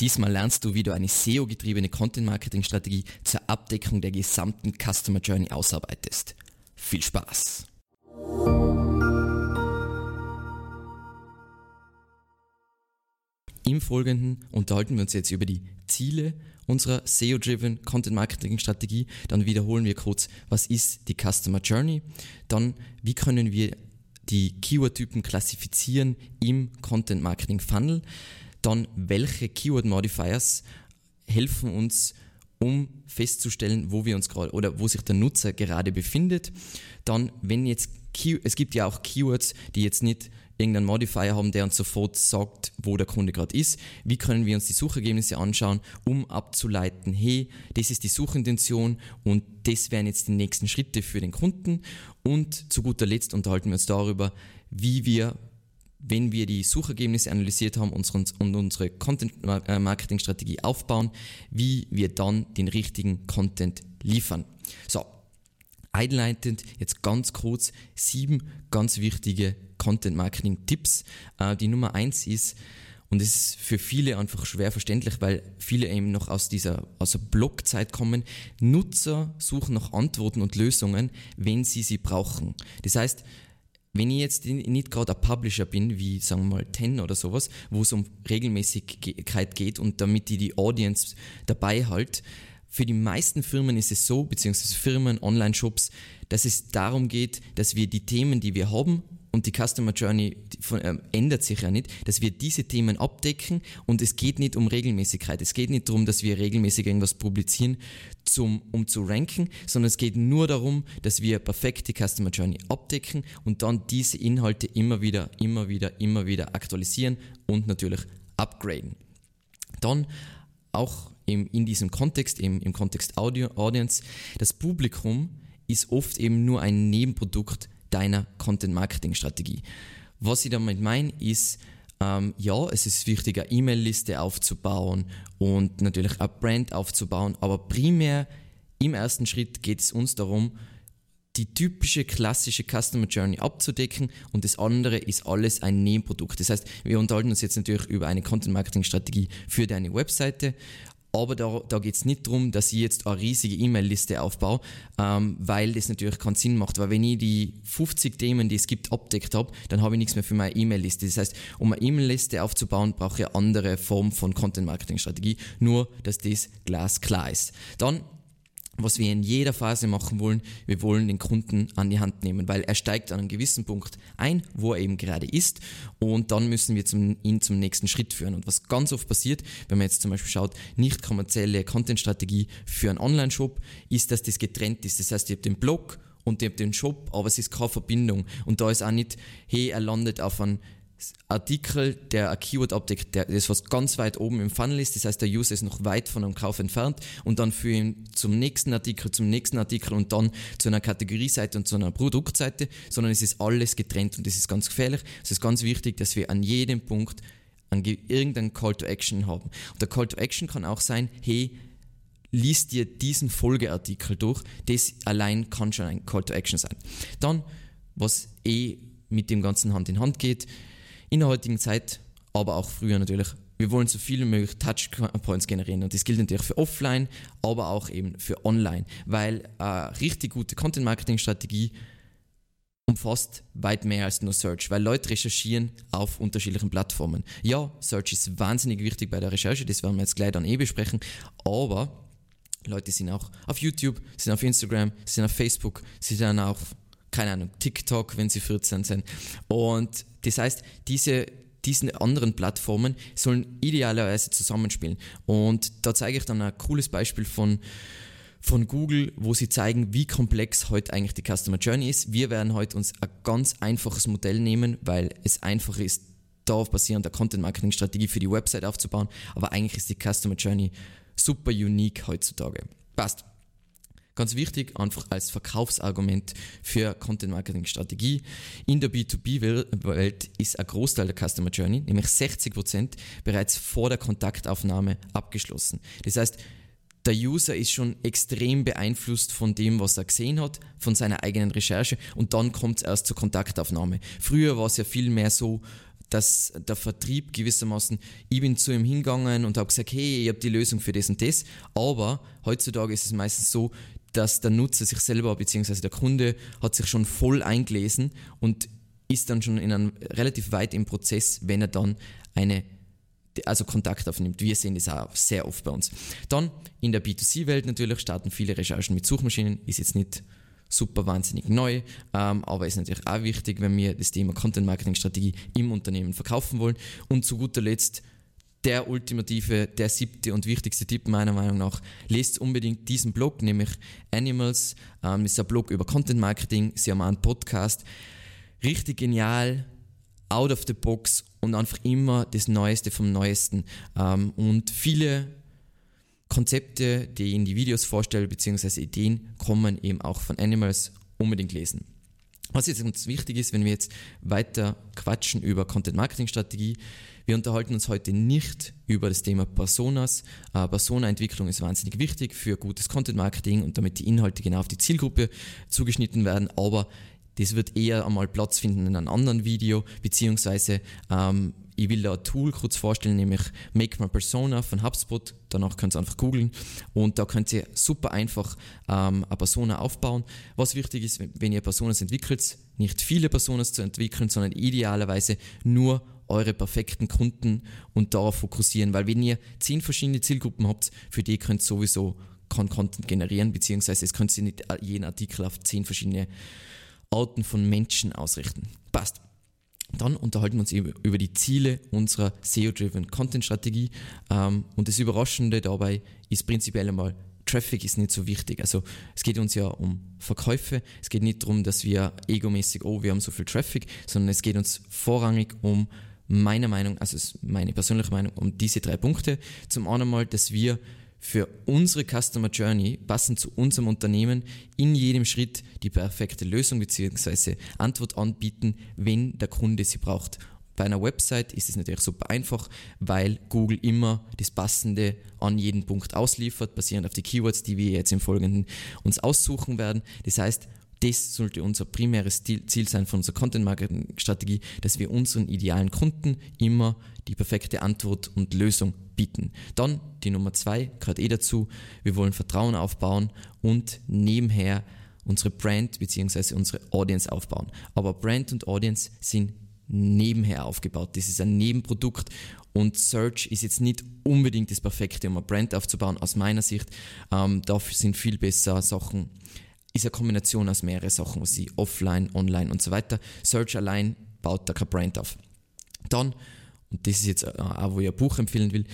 Diesmal lernst du, wie du eine SEO-getriebene Content-Marketing-Strategie zur Abdeckung der gesamten Customer Journey ausarbeitest. Viel Spaß! Im Folgenden unterhalten wir uns jetzt über die Ziele unserer SEO-driven Content Marketing Strategie. Dann wiederholen wir kurz, was ist die Customer Journey. Dann, wie können wir die Keyword-Typen klassifizieren im Content Marketing Funnel. Dann, welche Keyword Modifiers helfen uns, um festzustellen, wo wir uns gerade oder wo sich der Nutzer gerade befindet. Dann, wenn jetzt es gibt ja auch Keywords, die jetzt nicht irgendeinen Modifier haben, der uns sofort sagt, wo der Kunde gerade ist. Wie können wir uns die Suchergebnisse anschauen, um abzuleiten, hey, das ist die Suchintention und das wären jetzt die nächsten Schritte für den Kunden. Und zu guter Letzt unterhalten wir uns darüber, wie wir wenn wir die Suchergebnisse analysiert haben und unsere Content-Marketing-Strategie aufbauen, wie wir dann den richtigen Content liefern. So, einleitend jetzt ganz kurz sieben ganz wichtige Content-Marketing-Tipps. Äh, die Nummer eins ist, und es ist für viele einfach schwer verständlich, weil viele eben noch aus dieser, aus der Blogzeit kommen. Nutzer suchen nach Antworten und Lösungen, wenn sie sie brauchen. Das heißt, wenn ich jetzt nicht gerade ein Publisher bin, wie sagen wir mal Ten oder sowas, wo es um Regelmäßigkeit geht und damit ich die Audience dabei halt, für die meisten Firmen ist es so, beziehungsweise Firmen, Online-Shops, dass es darum geht, dass wir die Themen, die wir haben, und die Customer Journey von, ähm, ändert sich ja nicht, dass wir diese Themen abdecken und es geht nicht um Regelmäßigkeit. Es geht nicht darum, dass wir regelmäßig irgendwas publizieren, zum, um zu ranken, sondern es geht nur darum, dass wir perfekt die Customer Journey abdecken und dann diese Inhalte immer wieder, immer wieder, immer wieder aktualisieren und natürlich upgraden. Dann auch im, in diesem Kontext, im, im Kontext Audio, Audience, das Publikum ist oft eben nur ein Nebenprodukt deiner Content-Marketing-Strategie. Was ich damit meine, ist, ähm, ja, es ist wichtig, eine E-Mail-Liste aufzubauen und natürlich eine Brand aufzubauen, aber primär im ersten Schritt geht es uns darum, die typische klassische Customer Journey abzudecken und das andere ist alles ein Nebenprodukt. Das heißt, wir unterhalten uns jetzt natürlich über eine Content Marketing Strategie für deine Webseite, aber da, da geht es nicht darum, dass ich jetzt eine riesige E-Mail-Liste aufbaue, ähm, weil das natürlich keinen Sinn macht. Weil wenn ich die 50 Themen, die es gibt, abdeckt habe, dann habe ich nichts mehr für meine E-Mail-Liste. Das heißt, um eine E-Mail-Liste aufzubauen, brauche ich eine andere Form von Content-Marketing-Strategie. Nur, dass das glasklar ist. Dann was wir in jeder Phase machen wollen, wir wollen den Kunden an die Hand nehmen, weil er steigt an einem gewissen Punkt ein, wo er eben gerade ist und dann müssen wir zum, ihn zum nächsten Schritt führen. Und was ganz oft passiert, wenn man jetzt zum Beispiel schaut, nicht kommerzielle Content-Strategie für einen Online-Shop, ist, dass das getrennt ist. Das heißt, ihr habt den Blog und ihr habt den Shop, aber es ist keine Verbindung. Und da ist auch nicht, hey, er landet auf einem Artikel, der ein Keyword abdeckt, der, das was ganz weit oben im Funnel ist, das heißt, der User ist noch weit von einem Kauf entfernt und dann für ihn zum nächsten Artikel, zum nächsten Artikel und dann zu einer Kategorieseite und zu einer Produktseite, sondern es ist alles getrennt und das ist ganz gefährlich. Es ist ganz wichtig, dass wir an jedem Punkt an irgendeinen Call to Action haben. Und der Call to Action kann auch sein, hey, lies dir diesen Folgeartikel durch. Das allein kann schon ein Call to Action sein. Dann, was eh mit dem Ganzen Hand in Hand geht, in der heutigen Zeit, aber auch früher natürlich. Wir wollen so viele wie möglich Touchpoints generieren und das gilt natürlich für offline, aber auch eben für online, weil eine richtig gute Content-Marketing-Strategie umfasst weit mehr als nur Search, weil Leute recherchieren auf unterschiedlichen Plattformen. Ja, Search ist wahnsinnig wichtig bei der Recherche, das werden wir jetzt gleich dann eh besprechen, aber Leute sind auch auf YouTube, sind auf Instagram, sind auf Facebook, sind auf keine Ahnung, TikTok, wenn sie 14 sind. Und das heißt, diese, diesen anderen Plattformen sollen idealerweise zusammenspielen. Und da zeige ich dann ein cooles Beispiel von, von Google, wo sie zeigen, wie komplex heute eigentlich die Customer Journey ist. Wir werden heute uns ein ganz einfaches Modell nehmen, weil es einfach ist, darauf basierend der Content Marketing Strategie für die Website aufzubauen. Aber eigentlich ist die Customer Journey super unique heutzutage. Passt. Ganz wichtig, einfach als Verkaufsargument für Content Marketing Strategie. In der B2B-Welt ist ein Großteil der Customer Journey, nämlich 60 Prozent, bereits vor der Kontaktaufnahme abgeschlossen. Das heißt, der User ist schon extrem beeinflusst von dem, was er gesehen hat, von seiner eigenen Recherche und dann kommt es erst zur Kontaktaufnahme. Früher war es ja viel mehr so, dass der Vertrieb gewissermaßen, ich bin zu ihm hingegangen und habe gesagt, hey, ich habe die Lösung für das und das. Aber heutzutage ist es meistens so, dass der Nutzer sich selber bzw. der Kunde hat sich schon voll eingelesen und ist dann schon in einem relativ weit im Prozess, wenn er dann eine also Kontakt aufnimmt. Wir sehen das auch sehr oft bei uns. Dann in der B2C-Welt natürlich starten viele Recherchen mit Suchmaschinen, ist jetzt nicht super wahnsinnig neu, ähm, aber ist natürlich auch wichtig, wenn wir das Thema Content Marketing Strategie im Unternehmen verkaufen wollen. Und zu guter Letzt der ultimative, der siebte und wichtigste Tipp meiner Meinung nach, lest unbedingt diesen Blog, nämlich Animals. Ähm, ist ein Blog über Content Marketing. Sie haben einen Podcast. Richtig genial, out of the box und einfach immer das Neueste vom Neuesten. Ähm, und viele Konzepte, die ich in die Videos vorstelle, beziehungsweise Ideen, kommen eben auch von Animals. Unbedingt lesen. Was jetzt ganz wichtig ist, wenn wir jetzt weiter quatschen über Content Marketing Strategie, wir unterhalten uns heute nicht über das Thema Personas. Äh, Persona-Entwicklung ist wahnsinnig wichtig für gutes Content Marketing und damit die Inhalte genau auf die Zielgruppe zugeschnitten werden, aber das wird eher einmal Platz finden in einem anderen Video, beziehungsweise ähm, ich will da ein Tool kurz vorstellen, nämlich Make My Persona von HubSpot. Danach könnt ihr einfach googeln und da könnt ihr super einfach ähm, eine Persona aufbauen. Was wichtig ist, wenn ihr Personas entwickelt, nicht viele Personas zu entwickeln, sondern idealerweise nur eure perfekten Kunden und darauf fokussieren, weil wenn ihr zehn verschiedene Zielgruppen habt, für die könnt ihr sowieso Content generieren, beziehungsweise es könnt ihr nicht jeden Artikel auf zehn verschiedene Arten von Menschen ausrichten. Passt. Dann unterhalten wir uns über die Ziele unserer SEO-Driven Content-Strategie. Ähm, und das Überraschende dabei ist prinzipiell einmal, Traffic ist nicht so wichtig. Also es geht uns ja um Verkäufe. Es geht nicht darum, dass wir egomäßig, oh, wir haben so viel Traffic, sondern es geht uns vorrangig um meiner Meinung, also meine persönliche Meinung, um diese drei Punkte. Zum einen mal, dass wir für unsere Customer Journey, passend zu unserem Unternehmen, in jedem Schritt die perfekte Lösung bzw. Antwort anbieten, wenn der Kunde sie braucht. Bei einer Website ist es natürlich super einfach, weil Google immer das Passende an jeden Punkt ausliefert, basierend auf die Keywords, die wir jetzt im Folgenden uns aussuchen werden. Das heißt, das sollte unser primäres Ziel sein von unserer Content-Marketing-Strategie, dass wir unseren idealen Kunden immer die perfekte Antwort und Lösung bieten. Dann die Nummer zwei, gerade eh dazu, wir wollen Vertrauen aufbauen und nebenher unsere Brand bzw. unsere Audience aufbauen. Aber Brand und Audience sind nebenher aufgebaut. Das ist ein Nebenprodukt und Search ist jetzt nicht unbedingt das Perfekte, um eine Brand aufzubauen, aus meiner Sicht. Ähm, dafür sind viel besser Sachen ist eine Kombination aus mehreren Sachen, was sie offline, online und so weiter. Search allein baut da kein Brand auf. Dann, und das ist jetzt äh, auch, wo ich ein Buch empfehlen will,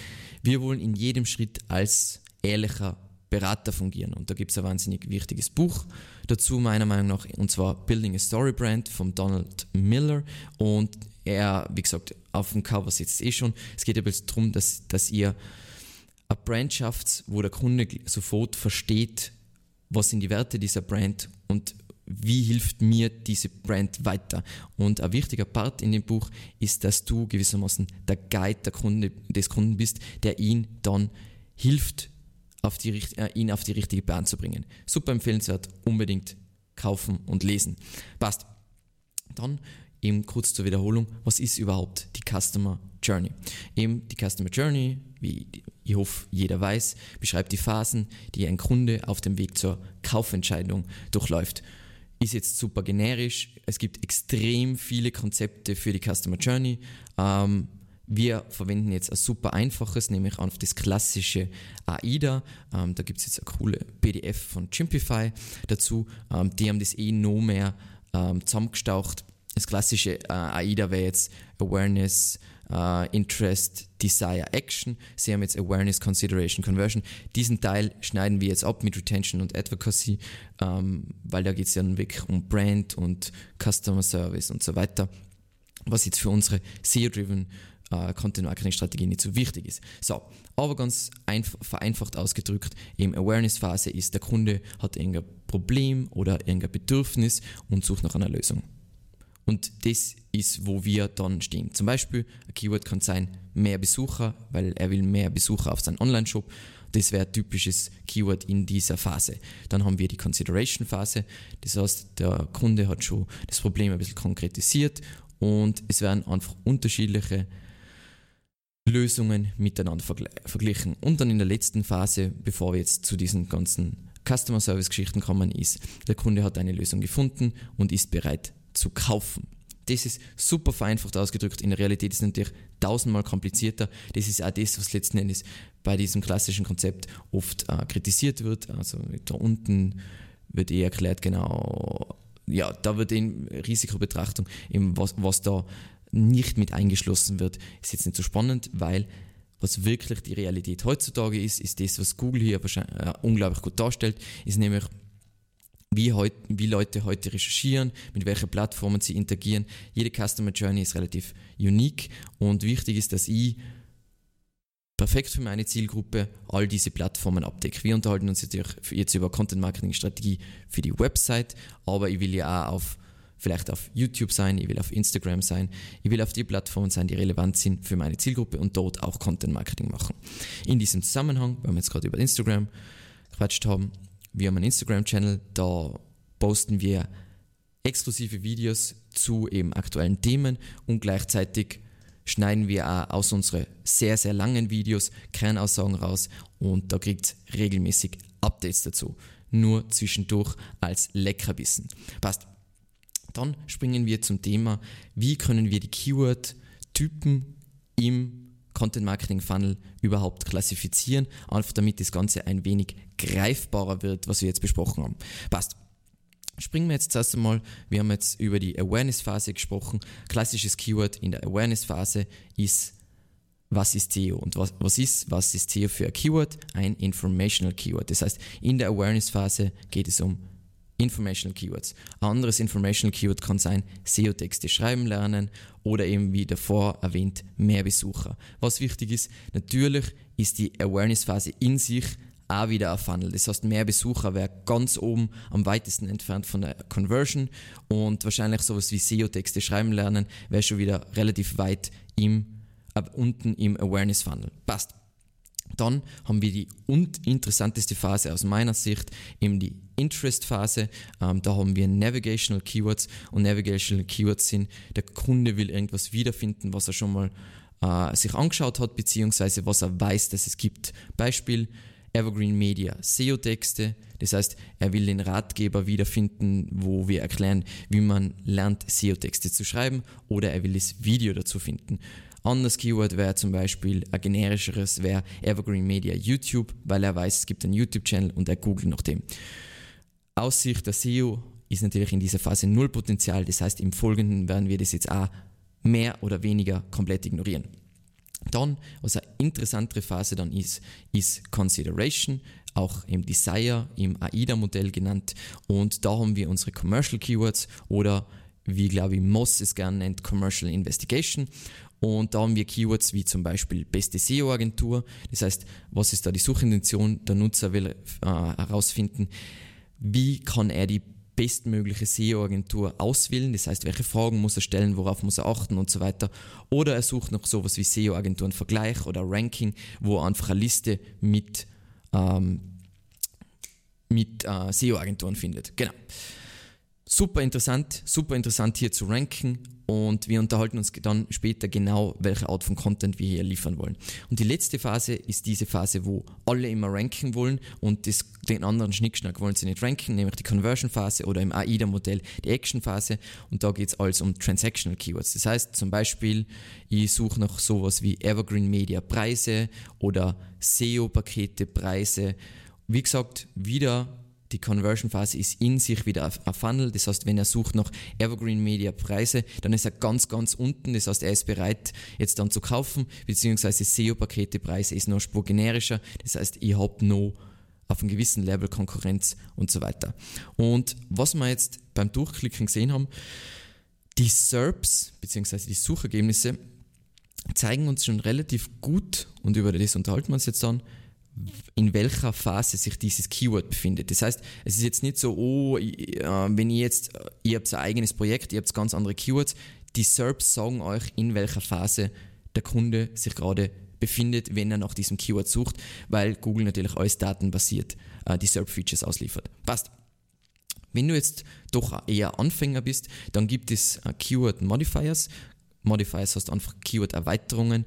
wir wollen in jedem Schritt als ehrlicher Berater fungieren. Und da gibt es ein wahnsinnig wichtiges Buch dazu, meiner Meinung nach, und zwar Building a Story Brand von Donald Miller. Und er, wie gesagt, auf dem Cover sitzt eh schon. Es geht bisschen darum, dass, dass ihr eine Brand schafft, wo der Kunde sofort versteht, was sind die Werte dieser Brand und wie hilft mir diese Brand weiter? Und ein wichtiger Part in dem Buch ist, dass du gewissermaßen der Guide der Kunde, des Kunden bist, der ihn dann hilft, auf die, äh, ihn auf die richtige Bahn zu bringen. Super empfehlenswert, unbedingt kaufen und lesen. Passt. Dann eben kurz zur Wiederholung, was ist überhaupt die Customer Journey? Eben die Customer Journey, wie ich hoffe jeder weiß, beschreibt die Phasen, die ein Kunde auf dem Weg zur Kaufentscheidung durchläuft. Ist jetzt super generisch, es gibt extrem viele Konzepte für die Customer Journey. Ähm, wir verwenden jetzt ein super einfaches, nämlich auf das klassische AIDA. Ähm, da gibt es jetzt eine coole PDF von Chimpify dazu. Ähm, die haben das eh noch mehr ähm, zusammengestaucht das klassische äh, AIDA wäre jetzt Awareness, uh, Interest, Desire, Action. Sie haben jetzt Awareness, Consideration, Conversion. Diesen Teil schneiden wir jetzt ab mit Retention und Advocacy, ähm, weil da geht es ja dann wirklich um Brand und Customer Service und so weiter, was jetzt für unsere SEO-driven äh, Content Marketing Strategie nicht so wichtig ist. So, aber ganz vereinfacht ausgedrückt, im Awareness Phase ist der Kunde hat irgendein Problem oder irgendein Bedürfnis und sucht nach einer Lösung. Und das ist, wo wir dann stehen. Zum Beispiel, ein Keyword kann sein, mehr Besucher, weil er will mehr Besucher auf seinen Online-Shop. Das wäre ein typisches Keyword in dieser Phase. Dann haben wir die Consideration-Phase. Das heißt, der Kunde hat schon das Problem ein bisschen konkretisiert und es werden einfach unterschiedliche Lösungen miteinander verglichen. Und dann in der letzten Phase, bevor wir jetzt zu diesen ganzen Customer Service Geschichten kommen, ist, der Kunde hat eine Lösung gefunden und ist bereit zu kaufen. Das ist super vereinfacht ausgedrückt. In der Realität ist es natürlich tausendmal komplizierter. Das ist auch das, was letzten Endes bei diesem klassischen Konzept oft äh, kritisiert wird. Also da unten wird eh erklärt, genau, ja, da wird in Risikobetrachtung, eben was, was da nicht mit eingeschlossen wird, ist jetzt nicht so spannend, weil was wirklich die Realität heutzutage ist, ist das, was Google hier äh, unglaublich gut darstellt, ist nämlich wie, heut, wie Leute heute recherchieren, mit welchen Plattformen sie interagieren. Jede Customer Journey ist relativ unique und wichtig ist, dass ich perfekt für meine Zielgruppe all diese Plattformen abdecke. Wir unterhalten uns natürlich jetzt über Content Marketing Strategie für die Website, aber ich will ja auch auf vielleicht auf YouTube sein, ich will auf Instagram sein, ich will auf die Plattformen sein, die relevant sind für meine Zielgruppe und dort auch Content Marketing machen. In diesem Zusammenhang, weil wir jetzt gerade über Instagram gequatscht haben, wir haben einen Instagram-Channel, da posten wir exklusive Videos zu eben aktuellen Themen und gleichzeitig schneiden wir auch aus unseren sehr, sehr langen Videos Kernaussagen raus und da kriegt regelmäßig Updates dazu. Nur zwischendurch als Leckerbissen. Passt. Dann springen wir zum Thema, wie können wir die Keyword-Typen im Content Marketing Funnel überhaupt klassifizieren, einfach damit das Ganze ein wenig greifbarer wird, was wir jetzt besprochen haben. Passt. Springen wir jetzt zuerst einmal, wir haben jetzt über die Awareness-Phase gesprochen. Klassisches Keyword in der Awareness-Phase ist, was ist SEO? Und was, was ist, was ist SEO für ein Keyword? Ein Informational Keyword. Das heißt, in der Awareness-Phase geht es um Informational Keywords. Ein anderes Informational Keyword kann sein SEO-Texte schreiben lernen oder eben wie davor erwähnt mehr Besucher. Was wichtig ist, natürlich ist die Awareness-Phase in sich auch wieder ein Funnel. Das heißt, mehr Besucher wäre ganz oben am weitesten entfernt von der Conversion und wahrscheinlich sowas wie SEO-Texte schreiben lernen wäre schon wieder relativ weit im, äh, unten im Awareness-Funnel. Passt. Dann haben wir die interessanteste Phase aus meiner Sicht, eben die Interest-Phase. Ähm, da haben wir Navigational Keywords und Navigational Keywords sind, der Kunde will irgendwas wiederfinden, was er schon mal äh, sich angeschaut hat, beziehungsweise was er weiß, dass es gibt. Beispiel Evergreen Media SEO-Texte, das heißt, er will den Ratgeber wiederfinden, wo wir erklären, wie man lernt, SEO-Texte zu schreiben, oder er will das Video dazu finden. Anderes Keyword wäre zum Beispiel ein generischeres wäre Evergreen Media YouTube, weil er weiß, es gibt einen YouTube-Channel und er googelt nach dem. Aus Sicht der SEO ist natürlich in dieser Phase null Potenzial, das heißt im Folgenden werden wir das jetzt auch mehr oder weniger komplett ignorieren. Dann, was eine interessantere Phase dann ist, ist Consideration, auch im Desire, im AIDA-Modell genannt. Und da haben wir unsere Commercial Keywords oder wie glaube ich Moss es gerne nennt, Commercial Investigation. Und da haben wir Keywords wie zum Beispiel beste SEO-Agentur. Das heißt, was ist da die Suchintention? Der Nutzer will äh, herausfinden, wie kann er die bestmögliche SEO-Agentur auswählen. Das heißt, welche Fragen muss er stellen, worauf muss er achten und so weiter. Oder er sucht noch sowas wie SEO-Agenturen-Vergleich oder Ranking, wo er einfach eine Liste mit, ähm, mit äh, SEO-Agenturen findet. Genau. Super interessant, super interessant hier zu ranken und wir unterhalten uns dann später genau, welche Art von Content wir hier liefern wollen. Und die letzte Phase ist diese Phase, wo alle immer ranken wollen und das, den anderen Schnickschnack wollen sie nicht ranken, nämlich die Conversion-Phase oder im AIDA-Modell die Action-Phase und da geht es alles um Transactional Keywords. Das heißt zum Beispiel, ich suche nach sowas wie Evergreen Media Preise oder SEO-Pakete Preise. Wie gesagt, wieder die Conversion-Phase ist in sich wieder ein Funnel. Das heißt, wenn er sucht nach Evergreen Media Preise, dann ist er ganz, ganz unten. Das heißt, er ist bereit, jetzt dann zu kaufen, beziehungsweise SEO-Pakete Preise ist noch spur generischer. Das heißt, ich habe noch auf einem gewissen Level Konkurrenz und so weiter. Und was wir jetzt beim Durchklicken gesehen haben, die SERPs, beziehungsweise die Suchergebnisse, zeigen uns schon relativ gut, und über das unterhalten wir uns jetzt dann, in welcher Phase sich dieses Keyword befindet. Das heißt, es ist jetzt nicht so, oh, äh, wenn ihr jetzt, ihr habt ein eigenes Projekt, ihr habt ganz andere Keywords, die SERPs sagen euch, in welcher Phase der Kunde sich gerade befindet, wenn er nach diesem Keyword sucht, weil Google natürlich alles datenbasiert äh, die SERP-Features ausliefert. Passt. Wenn du jetzt doch eher Anfänger bist, dann gibt es äh, Keyword Modifiers. Modifiers heißt einfach Keyword-Erweiterungen,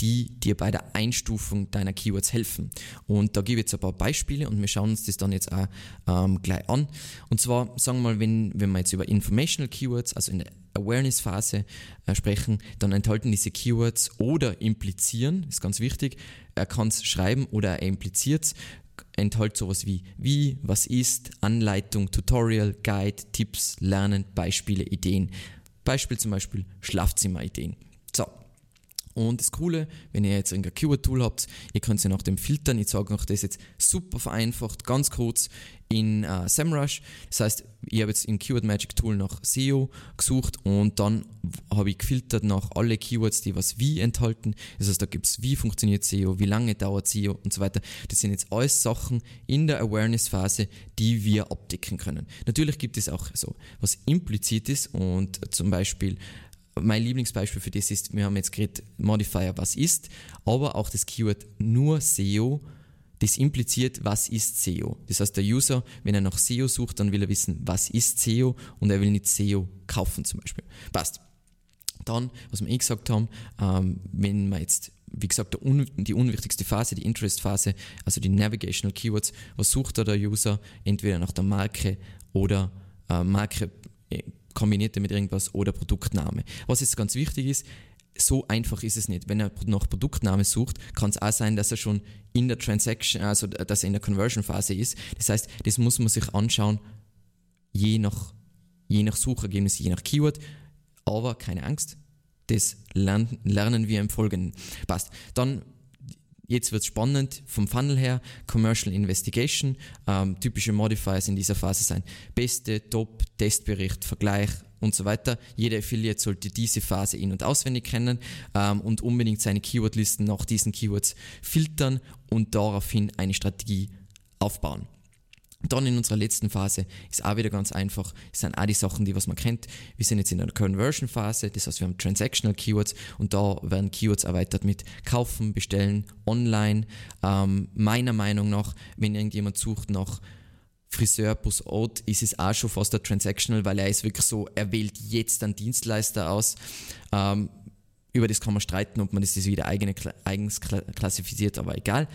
die dir bei der Einstufung deiner Keywords helfen. Und da gebe ich jetzt ein paar Beispiele und wir schauen uns das dann jetzt auch ähm, gleich an. Und zwar, sagen wir mal, wenn, wenn wir jetzt über Informational Keywords, also in der Awareness-Phase äh, sprechen, dann enthalten diese Keywords oder implizieren, ist ganz wichtig, er kann es schreiben oder er impliziert es, enthält sowas wie wie, was ist, Anleitung, Tutorial, Guide, Tipps, Lernen, Beispiele, Ideen. Beispiel zum Beispiel Schlafzimmerideen. Und das Coole, wenn ihr jetzt ein Keyword-Tool habt, ihr könnt sie nach dem filtern. Ich sage euch das jetzt super vereinfacht, ganz kurz in äh, SEMrush. Das heißt, ich habe jetzt im Keyword Magic Tool nach SEO gesucht und dann habe ich gefiltert nach alle Keywords, die was wie enthalten. Das heißt, da gibt es wie funktioniert SEO, wie lange dauert SEO und so weiter. Das sind jetzt alles Sachen in der Awareness-Phase, die wir abdecken können. Natürlich gibt es auch so was implizit ist und zum Beispiel mein Lieblingsbeispiel für das ist, wir haben jetzt geredet, Modifier, was ist, aber auch das Keyword nur SEO, das impliziert, was ist SEO. Das heißt, der User, wenn er nach SEO sucht, dann will er wissen, was ist SEO und er will nicht SEO kaufen zum Beispiel. Passt. Dann, was wir eh gesagt haben, ähm, wenn man jetzt, wie gesagt, die unwichtigste Phase, die Interest-Phase, also die Navigational Keywords, was sucht da der User? Entweder nach der Marke oder äh, Marke äh, kombiniert er mit irgendwas oder Produktname. Was jetzt ganz wichtig ist, so einfach ist es nicht. Wenn er nach Produktname sucht, kann es auch sein, dass er schon in der Transaction, also dass er in der Conversion-Phase ist. Das heißt, das muss man sich anschauen, je nach, je nach Suchergebnis, je nach Keyword. Aber keine Angst, das lernen, lernen wir im Folgenden. Passt. Dann Jetzt wird es spannend vom Funnel her. Commercial Investigation. Ähm, typische Modifiers in dieser Phase sein. Beste, Top, Testbericht, Vergleich und so weiter. Jeder Affiliate sollte diese Phase in- und auswendig kennen ähm, und unbedingt seine Keywordlisten nach diesen Keywords filtern und daraufhin eine Strategie aufbauen. Dann in unserer letzten Phase ist auch wieder ganz einfach, es sind auch die Sachen, die was man kennt. Wir sind jetzt in einer Conversion Phase, das heißt wir haben Transactional Keywords und da werden Keywords erweitert mit kaufen, bestellen, online. Ähm, meiner Meinung nach, wenn irgendjemand sucht nach Friseur plus Haute, ist es auch schon fast der Transactional, weil er ist wirklich so, er wählt jetzt einen Dienstleister aus. Ähm, über das kann man streiten, ob man das wieder eigene, eigens klassifiziert, aber egal.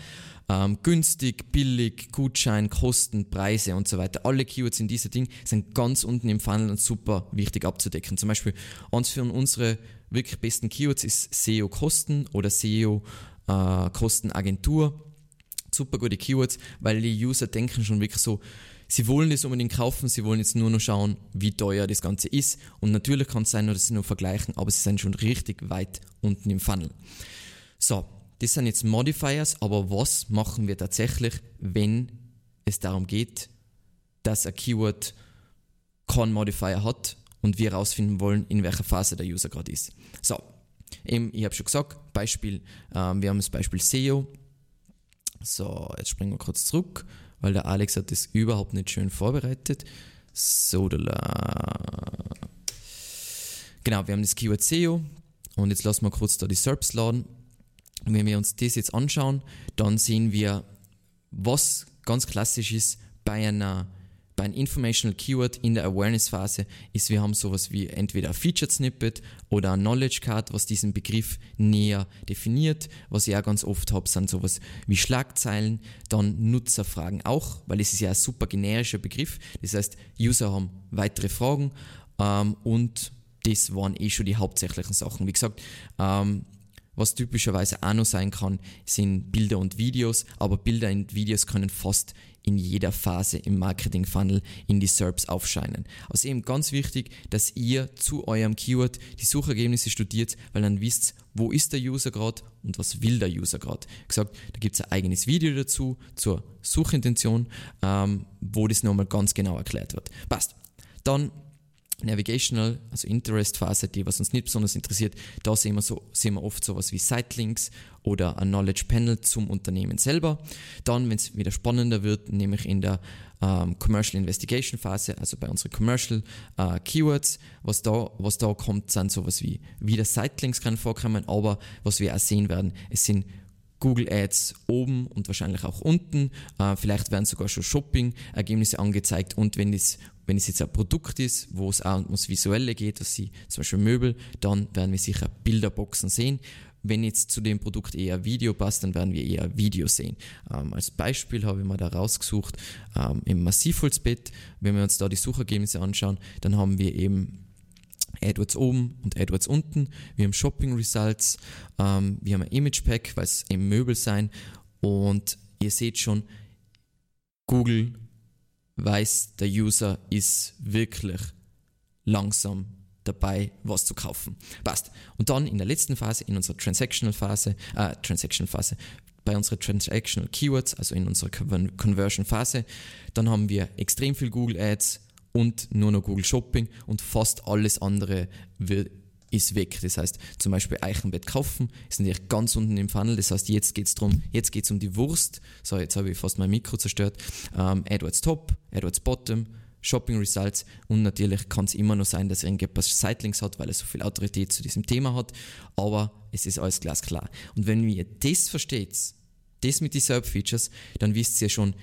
Ähm, günstig, billig, Gutschein, Kosten, Preise und so weiter. Alle Keywords in dieser Ding sind ganz unten im Funnel und super wichtig abzudecken. Zum Beispiel, eins für unsere wirklich besten Keywords ist SEO Kosten oder SEO äh, Kostenagentur. Super gute Keywords, weil die User denken schon wirklich so, sie wollen das unbedingt kaufen, sie wollen jetzt nur noch schauen, wie teuer das Ganze ist. Und natürlich kann es sein, dass sie nur vergleichen, aber sie sind schon richtig weit unten im Funnel. So, das sind jetzt Modifiers, aber was machen wir tatsächlich, wenn es darum geht, dass ein Keyword keinen Modifier hat und wir herausfinden wollen, in welcher Phase der User gerade ist. So, eben, ich habe schon gesagt, Beispiel, ähm, wir haben das Beispiel SEO. So, jetzt springen wir kurz zurück, weil der Alex hat das überhaupt nicht schön vorbereitet. So, genau, wir haben das Keyword SEO und jetzt lassen wir kurz da die SERPs laden und wenn wir uns das jetzt anschauen, dann sehen wir, was ganz klassisch ist bei einer bei einem Informational Keyword in der Awareness-Phase ist, wir haben sowas wie entweder ein Featured Snippet oder ein Knowledge Card, was diesen Begriff näher definiert. Was ich auch ganz oft habe, sind sowas wie Schlagzeilen, dann Nutzerfragen auch, weil es ist ja ein super generischer Begriff. Das heißt, User haben weitere Fragen ähm, und das waren eh schon die hauptsächlichen Sachen. Wie gesagt, ähm, was typischerweise auch noch sein kann, sind Bilder und Videos, aber Bilder und Videos können fast in jeder Phase im Marketing-Funnel in die SERPs aufscheinen. Also eben ganz wichtig, dass ihr zu eurem Keyword die Suchergebnisse studiert, weil dann wisst, wo ist der User gerade und was will der User gerade. Gesagt, da gibt es ein eigenes Video dazu zur Suchintention, ähm, wo das nochmal ganz genau erklärt wird. Passt. Dann Navigational, also Interest-Phase, die was uns nicht besonders interessiert, da sehen wir, so, sehen wir oft sowas wie Sitelinks oder ein Knowledge Panel zum Unternehmen selber. Dann, wenn es wieder spannender wird, nämlich in der ähm, Commercial Investigation Phase, also bei unseren Commercial äh, Keywords, was da, was da kommt, sind sowas wie wieder Sitelinks können vorkommen, aber was wir auch sehen werden, es sind Google Ads oben und wahrscheinlich auch unten. Äh, vielleicht werden sogar schon Shopping-Ergebnisse angezeigt und wenn es, wenn es jetzt ein Produkt ist, wo es auch ums Visuelle geht, dass sie zum Beispiel Möbel, dann werden wir sicher Bilderboxen sehen. Wenn jetzt zu dem Produkt eher Video passt, dann werden wir eher Video sehen. Ähm, als Beispiel habe ich mal da rausgesucht ähm, im Massivholzbett. Wenn wir uns da die Suchergebnisse anschauen, dann haben wir eben AdWords oben und AdWords unten. Wir haben Shopping Results, ähm, wir haben ein Image Pack, weil es eben Möbel sein. Und ihr seht schon, Google weiß, der User ist wirklich langsam dabei, was zu kaufen. Passt. Und dann in der letzten Phase, in unserer Transactional Phase, äh, Transactional Phase, bei unserer Transactional Keywords, also in unserer Conversion Phase, dann haben wir extrem viel Google Ads, und nur noch Google Shopping und fast alles andere wird, ist weg. Das heißt, zum Beispiel Eichenbett kaufen ist natürlich ganz unten im Funnel. Das heißt, jetzt geht es darum, jetzt geht es um die Wurst. So, jetzt habe ich fast mein Mikro zerstört. Ähm, AdWords Top, AdWords Bottom, Shopping Results und natürlich kann es immer noch sein, dass irgendetwas Sightlinks hat, weil er so viel Autorität zu diesem Thema hat. Aber es ist alles glasklar. Und wenn ihr das versteht, das mit den SERP-Features, dann wisst ihr schon,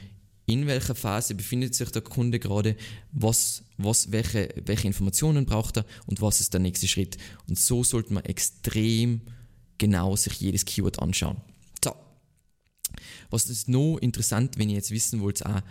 in welcher Phase befindet sich der Kunde gerade, was, was, welche, welche Informationen braucht er und was ist der nächste Schritt. Und so sollte man extrem genau sich jedes Keyword anschauen. So. Was ist noch interessant, wenn ihr jetzt wissen wollt, auch,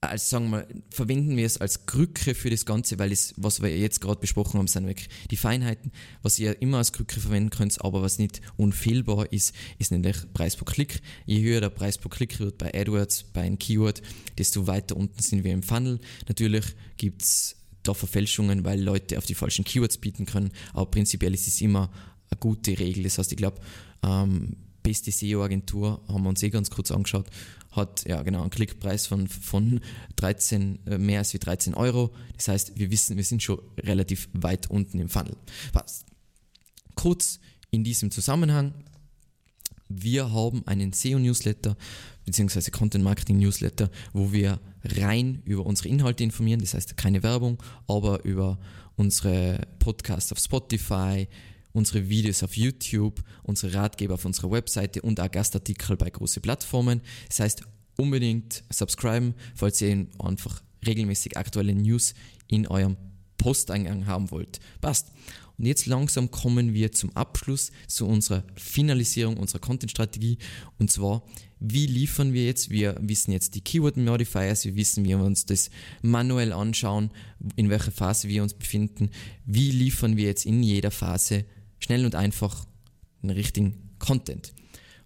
als sagen wir, verwenden wir es als Krücke für das Ganze, weil es, was wir jetzt gerade besprochen haben, sind wirklich die Feinheiten, was ihr immer als Krücke verwenden könnt, aber was nicht unfehlbar ist, ist nämlich Preis pro Klick. Je höher der Preis pro Klick wird bei AdWords, bei einem Keyword, desto weiter unten sind wir im Funnel. Natürlich gibt es da Verfälschungen, weil Leute auf die falschen Keywords bieten können, aber prinzipiell ist es immer eine gute Regel. Das heißt, ich glaube, ähm, beste SEO-Agentur haben wir uns eh ganz kurz angeschaut hat ja genau einen Klickpreis von, von 13, äh, mehr als wie 13 Euro. Das heißt, wir wissen, wir sind schon relativ weit unten im Funnel. Was? Kurz in diesem Zusammenhang. Wir haben einen SEO-Newsletter beziehungsweise Content Marketing Newsletter, wo wir rein über unsere Inhalte informieren, das heißt keine Werbung, aber über unsere Podcasts auf Spotify, unsere Videos auf YouTube, unsere Ratgeber auf unserer Webseite und auch Gastartikel bei großen Plattformen. Das heißt, unbedingt subscriben, falls ihr einfach regelmäßig aktuelle News in eurem Posteingang haben wollt. Passt. Und jetzt langsam kommen wir zum Abschluss, zu unserer Finalisierung unserer Content-Strategie. Und zwar, wie liefern wir jetzt? Wir wissen jetzt die Keyword-Modifiers, wir wissen, wie wir uns das manuell anschauen, in welcher Phase wir uns befinden. Wie liefern wir jetzt in jeder Phase schnell und einfach den richtigen Content.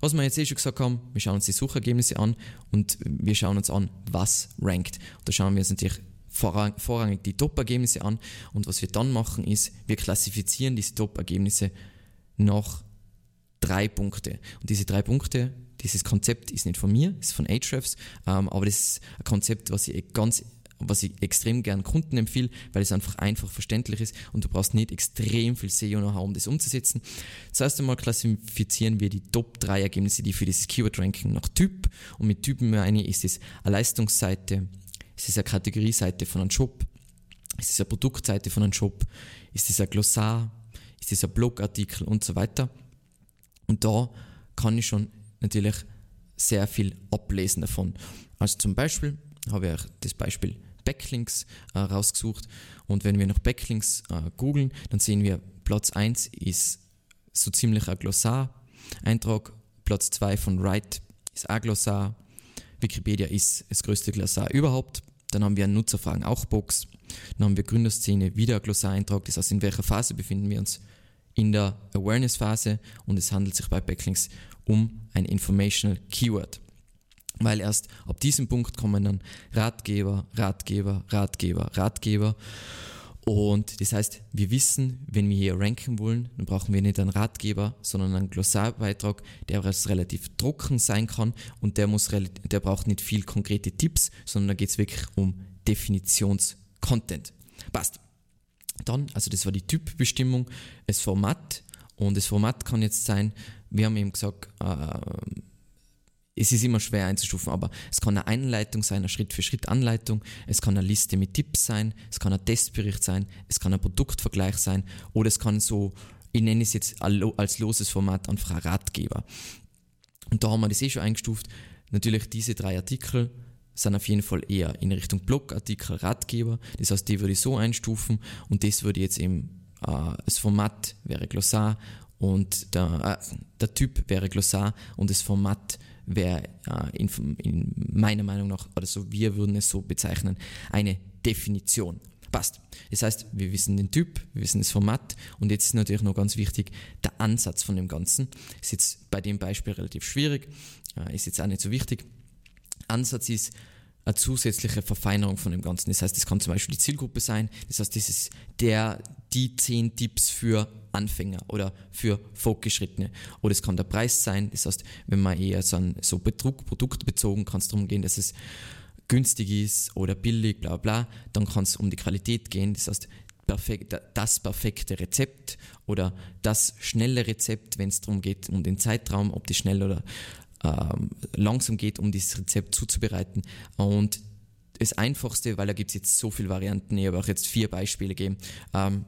Was wir jetzt eh schon gesagt haben, wir schauen uns die Suchergebnisse an und wir schauen uns an, was rankt. Und da schauen wir uns natürlich vorrangig die Top-Ergebnisse an und was wir dann machen ist, wir klassifizieren diese Top-Ergebnisse nach drei Punkte. Und diese drei Punkte, dieses Konzept ist nicht von mir, ist von Ahrefs, ähm, aber das ist ein Konzept, was ich ganz was ich extrem gern Kunden empfehle, weil es einfach einfach verständlich ist und du brauchst nicht extrem viel SEO-Know-how, um das umzusetzen. Zuerst einmal klassifizieren wir die Top 3 Ergebnisse, die für dieses Keyword-Ranking nach Typ und mit Typen meine ist es eine Leistungsseite, ist es eine Kategorieseite von einem Shop, ist es eine Produktseite von einem Shop, ist es ein Glossar, ist es ein Blogartikel und so weiter. Und da kann ich schon natürlich sehr viel ablesen davon. Also zum Beispiel habe ich das Beispiel Backlinks äh, rausgesucht. Und wenn wir nach Backlinks äh, googeln, dann sehen wir, Platz 1 ist so ziemlich ein Glossar-Eintrag. Platz 2 von Write ist ein Glossar. Wikipedia ist das größte Glossar überhaupt. Dann haben wir eine Nutzerfragen auch Box. Dann haben wir Gründerszene, wieder ein Glossar-Eintrag. Das heißt, in welcher Phase befinden wir uns? In der Awareness-Phase und es handelt sich bei Backlinks um ein Informational Keyword weil erst ab diesem Punkt kommen dann Ratgeber, Ratgeber, Ratgeber, Ratgeber. Und das heißt, wir wissen, wenn wir hier ranken wollen, dann brauchen wir nicht einen Ratgeber, sondern einen Glossarbeitrag, der relativ trocken sein kann und der, muss, der braucht nicht viel konkrete Tipps, sondern da geht es wirklich um Definitions-Content. Passt. Dann, also das war die Typbestimmung, das Format und das Format kann jetzt sein, wir haben eben gesagt, äh, es ist immer schwer einzustufen, aber es kann eine Einleitung sein, eine Schritt-für-Schritt-Anleitung, es kann eine Liste mit Tipps sein, es kann ein Testbericht sein, es kann ein Produktvergleich sein oder es kann so, ich nenne es jetzt als loses Format einfach ein Ratgeber. Und da haben wir das eh schon eingestuft. Natürlich diese drei Artikel sind auf jeden Fall eher in Richtung Blogartikel, Ratgeber. Das heißt, die würde ich so einstufen und das würde jetzt eben, äh, das Format wäre Glossar und der, äh, der Typ wäre Glossar und das Format wäre äh, in, in, meiner Meinung nach, oder so, wir würden es so bezeichnen, eine Definition. Passt. Das heißt, wir wissen den Typ, wir wissen das Format und jetzt ist natürlich noch ganz wichtig der Ansatz von dem Ganzen. Ist jetzt bei dem Beispiel relativ schwierig, ist jetzt auch nicht so wichtig. Ansatz ist eine zusätzliche Verfeinerung von dem Ganzen. Das heißt, das kann zum Beispiel die Zielgruppe sein. Das heißt, das ist der, die zehn Tipps für Anfänger oder für Fortgeschrittene. Oder es kann der Preis sein. Das heißt, wenn man eher so, ein, so Betrug, produktbezogen, kann es darum gehen, dass es günstig ist oder billig, bla bla. Dann kann es um die Qualität gehen. Das heißt, perfekt, das perfekte Rezept oder das schnelle Rezept, wenn es darum geht, um den Zeitraum, ob die schnell oder ähm, langsam geht, um dieses Rezept zuzubereiten. Und das Einfachste, weil da gibt es jetzt so viele Varianten, ich habe auch jetzt vier Beispiele gegeben, ähm,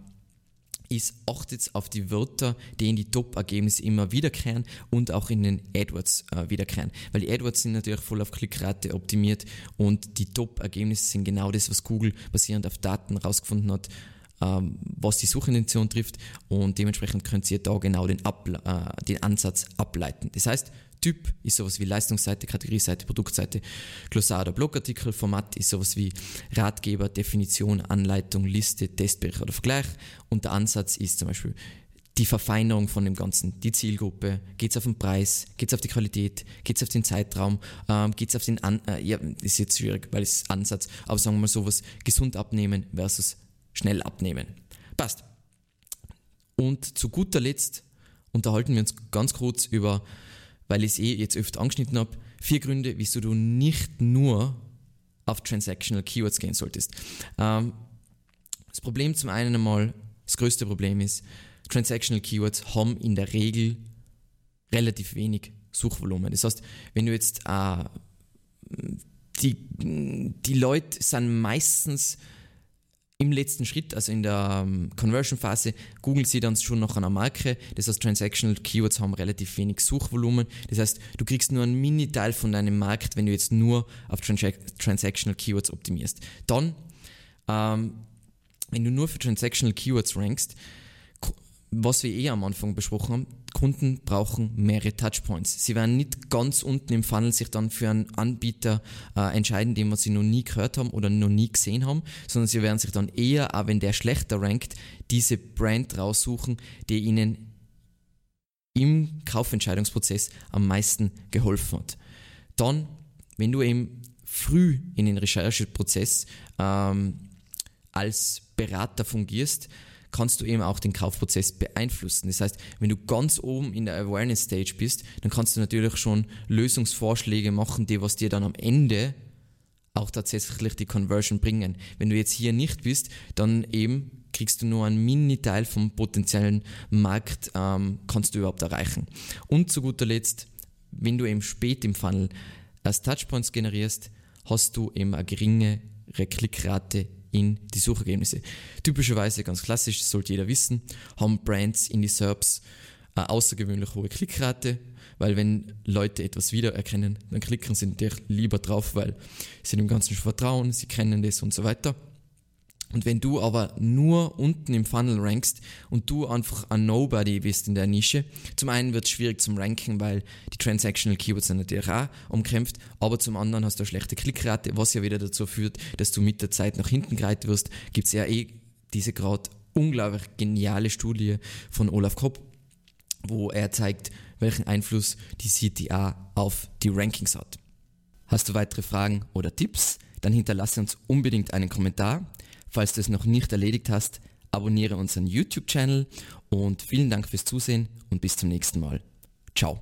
ist, achtet auf die Wörter, die in die Top-Ergebnisse immer wiederkehren und auch in den AdWords äh, wiederkehren. Weil die AdWords sind natürlich voll auf Klickrate optimiert und die Top-Ergebnisse sind genau das, was Google basierend auf Daten herausgefunden hat, ähm, was die Suchintention trifft und dementsprechend könnt ihr da genau den, Abla äh, den Ansatz ableiten. Das heißt, Typ ist sowas wie Leistungsseite, Kategorieseite, Produktseite, Glossar oder Blogartikel. Format ist sowas wie Ratgeber, Definition, Anleitung, Liste, Testbericht oder Vergleich. Und der Ansatz ist zum Beispiel die Verfeinerung von dem Ganzen, die Zielgruppe, geht es auf den Preis, geht es auf die Qualität, geht es auf den Zeitraum, ähm, geht es auf den, An äh, ja, ist jetzt schwierig, weil es Ansatz, aber sagen wir mal sowas, gesund abnehmen versus schnell abnehmen. Passt. Und zu guter Letzt unterhalten wir uns ganz kurz über weil ich es eh jetzt öfter angeschnitten habe, vier Gründe, wieso du nicht nur auf Transactional Keywords gehen solltest. Ähm, das Problem zum einen einmal, das größte Problem ist, Transactional Keywords haben in der Regel relativ wenig Suchvolumen. Das heißt, wenn du jetzt äh, die, die Leute sind meistens im letzten Schritt, also in der um, ähm, Conversion-Phase, googelt sie dann schon nach einer Marke. Das heißt, Transactional Keywords haben relativ wenig Suchvolumen. Das heißt, du kriegst nur einen Mini-Teil von deinem Markt, wenn du jetzt nur auf Trans Transactional Keywords optimierst. Dann, ähm, wenn du nur für Transactional Keywords rankst, was wir eh am Anfang besprochen haben, Kunden brauchen mehrere Touchpoints. Sie werden nicht ganz unten im Funnel sich dann für einen Anbieter äh, entscheiden, den was sie noch nie gehört haben oder noch nie gesehen haben, sondern sie werden sich dann eher, auch wenn der schlechter rankt, diese Brand raussuchen, die ihnen im Kaufentscheidungsprozess am meisten geholfen hat. Dann, wenn du eben früh in den Rechercheprozess ähm, als Berater fungierst, kannst du eben auch den Kaufprozess beeinflussen. Das heißt, wenn du ganz oben in der Awareness Stage bist, dann kannst du natürlich schon Lösungsvorschläge machen, die was dir dann am Ende auch tatsächlich die Conversion bringen. Wenn du jetzt hier nicht bist, dann eben kriegst du nur einen Mini-Teil vom potenziellen Markt, ähm, kannst du überhaupt erreichen. Und zu guter Letzt, wenn du eben spät im Funnel erst Touchpoints generierst, hast du eben eine geringere Klickrate in die Suchergebnisse. Typischerweise, ganz klassisch, das sollte jeder wissen, haben Brands in die SERPs eine außergewöhnlich hohe Klickrate, weil wenn Leute etwas wiedererkennen, dann klicken sie natürlich lieber drauf, weil sie dem Ganzen schon vertrauen, sie kennen das und so weiter. Und wenn du aber nur unten im Funnel rankst und du einfach ein Nobody bist in der Nische, zum einen wird es schwierig zum Ranken, weil die Transactional Keywords sind natürlich auch umkämpft, aber zum anderen hast du eine schlechte Klickrate, was ja wieder dazu führt, dass du mit der Zeit nach hinten gereiht wirst. Gibt es ja eh diese gerade unglaublich geniale Studie von Olaf Kopp, wo er zeigt, welchen Einfluss die CTA auf die Rankings hat. Hast du weitere Fragen oder Tipps? Dann hinterlasse uns unbedingt einen Kommentar. Falls du es noch nicht erledigt hast, abonniere unseren YouTube-Channel und vielen Dank fürs Zusehen und bis zum nächsten Mal. Ciao.